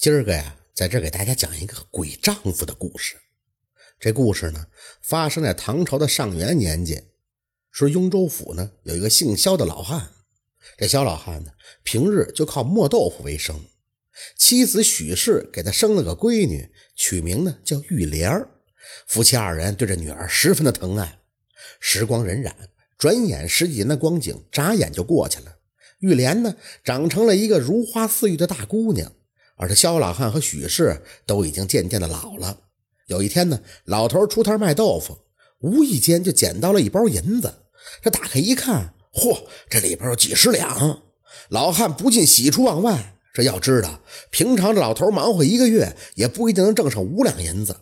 今儿个呀，在这给大家讲一个鬼丈夫的故事。这故事呢，发生在唐朝的上元年间。说雍州府呢，有一个姓萧的老汉。这肖老汉呢，平日就靠磨豆腐为生。妻子许氏给他生了个闺女，取名呢叫玉莲儿。夫妻二人对这女儿十分的疼爱。时光荏苒，转眼十几年的光景，眨眼就过去了。玉莲呢，长成了一个如花似玉的大姑娘。而这肖老汉和许氏都已经渐渐的老了。有一天呢，老头出摊卖豆腐，无意间就捡到了一包银子。这打开一看，嚯，这里边有几十两。老汉不禁喜出望外。这要知道，平常这老头忙活一个月，也不一定能挣上五两银子。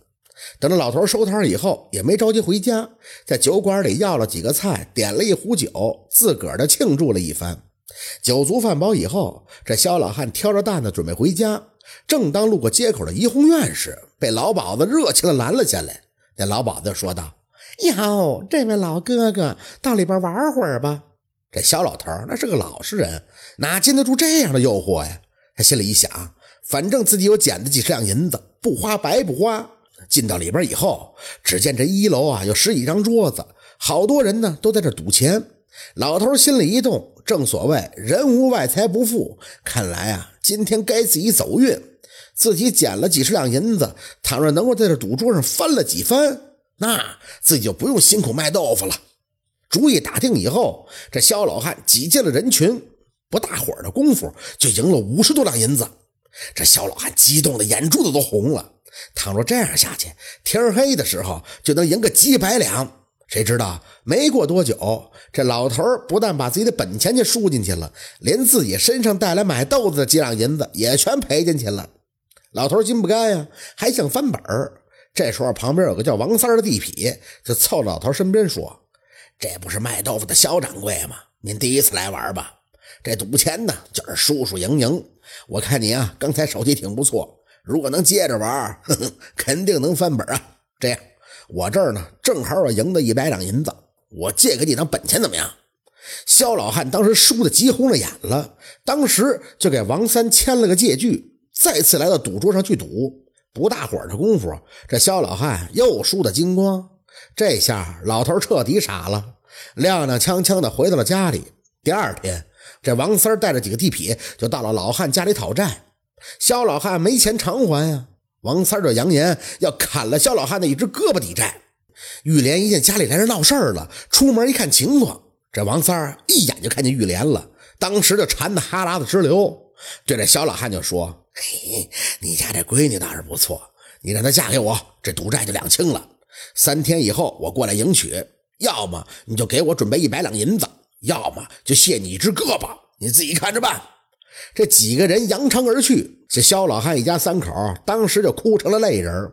等着老头收摊以后，也没着急回家，在酒馆里要了几个菜，点了一壶酒，自个儿的庆祝了一番。酒足饭饱以后，这肖老汉挑着担子准备回家。正当路过街口的怡红院时，被老鸨子热情的拦了下来。那老鸨子说道：“哟，这位老哥哥，到里边玩会儿吧。”这肖老头那是个老实人，哪经得住这样的诱惑呀？他心里一想，反正自己有捡的几十两银子，不花白不花。进到里边以后，只见这一楼啊有十几张桌子，好多人呢都在这赌钱。老头心里一动，正所谓人无外财不富，看来啊，今天该自己走运。自己捡了几十两银子，倘若能够在这赌桌上翻了几番，那自己就不用辛苦卖豆腐了。主意打定以后，这肖老汉挤进了人群，不大会儿的功夫就赢了五十多两银子。这肖老汉激动的眼珠子都红了。倘若这样下去，天黑的时候就能赢个几百两。谁知道没过多久，这老头不但把自己的本钱就输进去了，连自己身上带来买豆子的几两银子也全赔进去了。老头心不甘呀，还想翻本儿。这时候旁边有个叫王三的地痞，就凑老头身边说：“这不是卖豆腐的肖掌柜吗？您第一次来玩吧？这赌钱呢，就是输输赢赢。我看你啊，刚才手气挺不错，如果能接着玩，呵呵肯定能翻本啊。这样。”我这儿呢，正好我赢得一百两银子，我借给你当本钱，怎么样？肖老汉当时输得急红了眼了，当时就给王三签了个借据，再次来到赌桌上去赌。不大会儿的功夫，这肖老汉又输得精光。这下老头彻底傻了，踉踉跄跄的回到了家里。第二天，这王三带着几个地痞就到了老汉家里讨债。肖老汉没钱偿还呀。王三就扬言要砍了肖老汉的一只胳膊抵债。玉莲一见家里来人闹事儿了，出门一看情况，这王三一眼就看见玉莲了，当时就馋得哈喇子直流，对这肖老汉就说：“嘿，你家这闺女倒是不错，你让她嫁给我，这赌债就两清了。三天以后我过来迎娶，要么你就给我准备一百两银子，要么就卸你一只胳膊，你自己看着办。”这几个人扬长而去，这肖老汉一家三口当时就哭成了泪人。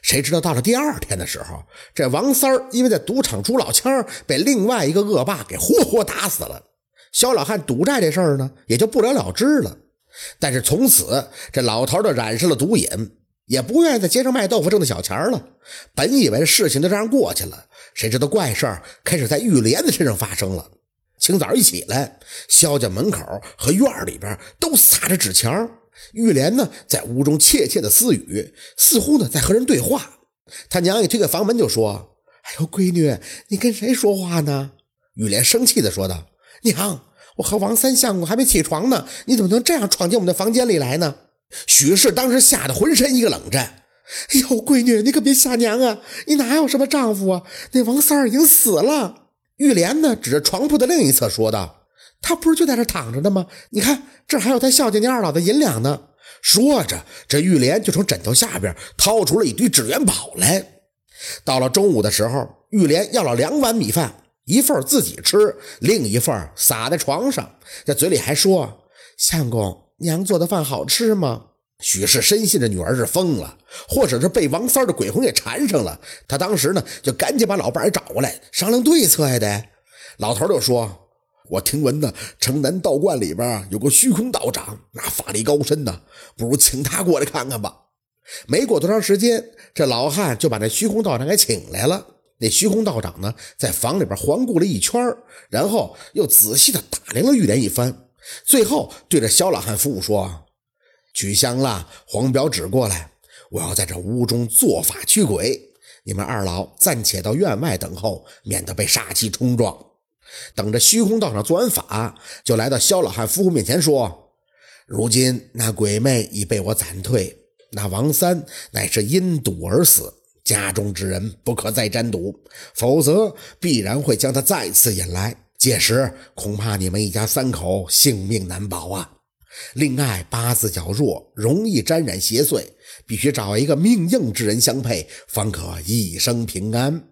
谁知道到了第二天的时候，这王三儿因为在赌场出老千，被另外一个恶霸给活活打死了。肖老汉赌债这事儿呢，也就不了了之了。但是从此，这老头就染上了毒瘾，也不愿意在街上卖豆腐挣的小钱了。本以为事情就这样过去了，谁知道怪事儿开始在玉莲子身上发生了。清早一起来，萧家门口和院里边都撒着纸钱玉莲呢，在屋中窃窃的私语，似乎呢在和人对话。他娘一推开房门就说：“哎呦，闺女，你跟谁说话呢？”玉莲生气的说道：“娘，我和王三相公还没起床呢，你怎么能这样闯进我们的房间里来呢？”许氏当时吓得浑身一个冷战。“哎呦，闺女，你可别吓娘啊！你哪有什么丈夫啊？那王三儿已经死了。”玉莲呢，指着床铺的另一侧说道：“他不是就在这躺着呢吗？你看，这还有他孝敬您二老的银两呢。”说着，这玉莲就从枕头下边掏出了一堆纸元宝来。到了中午的时候，玉莲要了两碗米饭，一份自己吃，另一份撒在床上，在嘴里还说：“相公，娘做的饭好吃吗？”许氏深信这女儿是疯了，或者是被王三的鬼魂给缠上了。他当时呢，就赶紧把老伴儿找过来商量对策呀。得，老头就说：“我听闻呢，城南道观里边有个虚空道长，那法力高深呢，不如请他过来看看吧。”没过多长时间，这老汉就把那虚空道长给请来了。那虚空道长呢，在房里边环顾了一圈，然后又仔细的打量了玉莲一番，最后对着肖老汉夫妇说。取香蜡、黄表纸过来，我要在这屋中做法驱鬼。你们二老暂且到院外等候，免得被煞气冲撞。等着虚空道上做完法，就来到萧老汉夫妇面前说：“如今那鬼魅已被我斩退，那王三乃是因赌而死，家中之人不可再沾赌，否则必然会将他再次引来。届时恐怕你们一家三口性命难保啊！另外八字较弱，容易沾染邪祟，必须找一个命硬之人相配，方可一生平安。”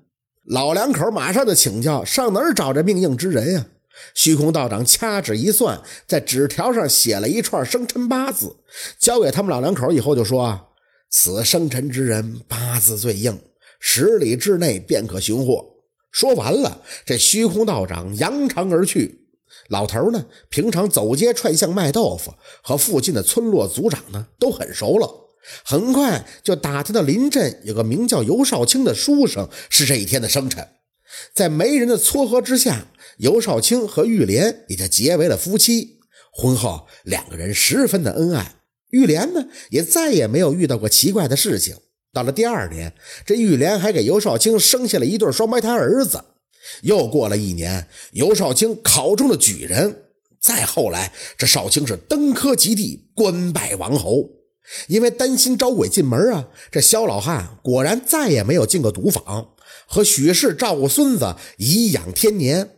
老两口马上就请教：上哪儿找这命硬之人呀？虚空道长掐指一算，在纸条上写了一串生辰八字，交给他们老两口以后就说：“此生辰之人八字最硬，十里之内便可寻获。”说完了，这虚空道长扬长而去。老头呢，平常走街串巷卖豆腐，和附近的村落族长呢都很熟了。很快就打听到临镇有个名叫尤少卿的书生是这一天的生辰，在媒人的撮合之下，尤少卿和玉莲也就结为了夫妻。婚后两个人十分的恩爱，玉莲呢也再也没有遇到过奇怪的事情。到了第二年，这玉莲还给尤少卿生下了一对双胞胎儿子。又过了一年，尤少卿考中了举人。再后来，这少卿是登科及第，官拜王侯。因为担心招鬼进门啊，这萧老汉果然再也没有进过赌坊，和许氏照顾孙子，颐养天年。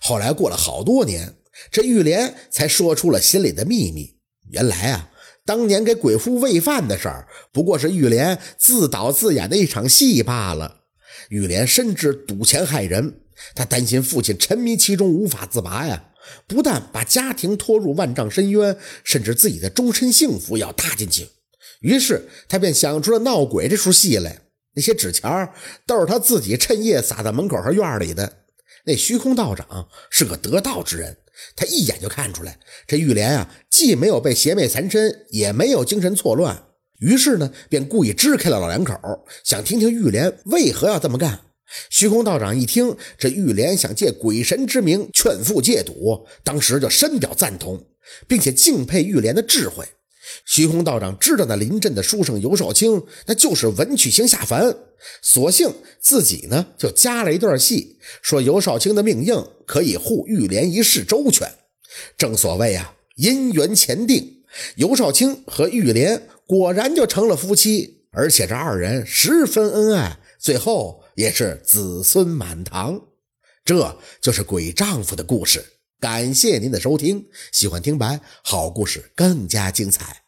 后来过了好多年，这玉莲才说出了心里的秘密。原来啊，当年给鬼夫喂饭的事儿，不过是玉莲自导自演的一场戏罢了。玉莲深知赌钱害人，她担心父亲沉迷其中无法自拔呀。不但把家庭拖入万丈深渊，甚至自己的终身幸福要搭进去。于是他便想出了闹鬼这出戏来。那些纸钱都是他自己趁夜撒在门口和院里的。那虚空道长是个得道之人，他一眼就看出来这玉莲啊，既没有被邪魅缠身，也没有精神错乱。于是呢，便故意支开了老两口，想听听玉莲为何要这么干。虚空道长一听这玉莲想借鬼神之名劝父戒赌，当时就深表赞同，并且敬佩玉莲的智慧。虚空道长知道那临阵的书生尤少卿那就是文曲星下凡，索性自己呢就加了一段戏，说尤少卿的命硬，可以护玉莲一世周全。正所谓啊，姻缘前定，尤少卿和玉莲果然就成了夫妻，而且这二人十分恩爱，最后。也是子孙满堂，这就是鬼丈夫的故事。感谢您的收听，喜欢听白好故事更加精彩。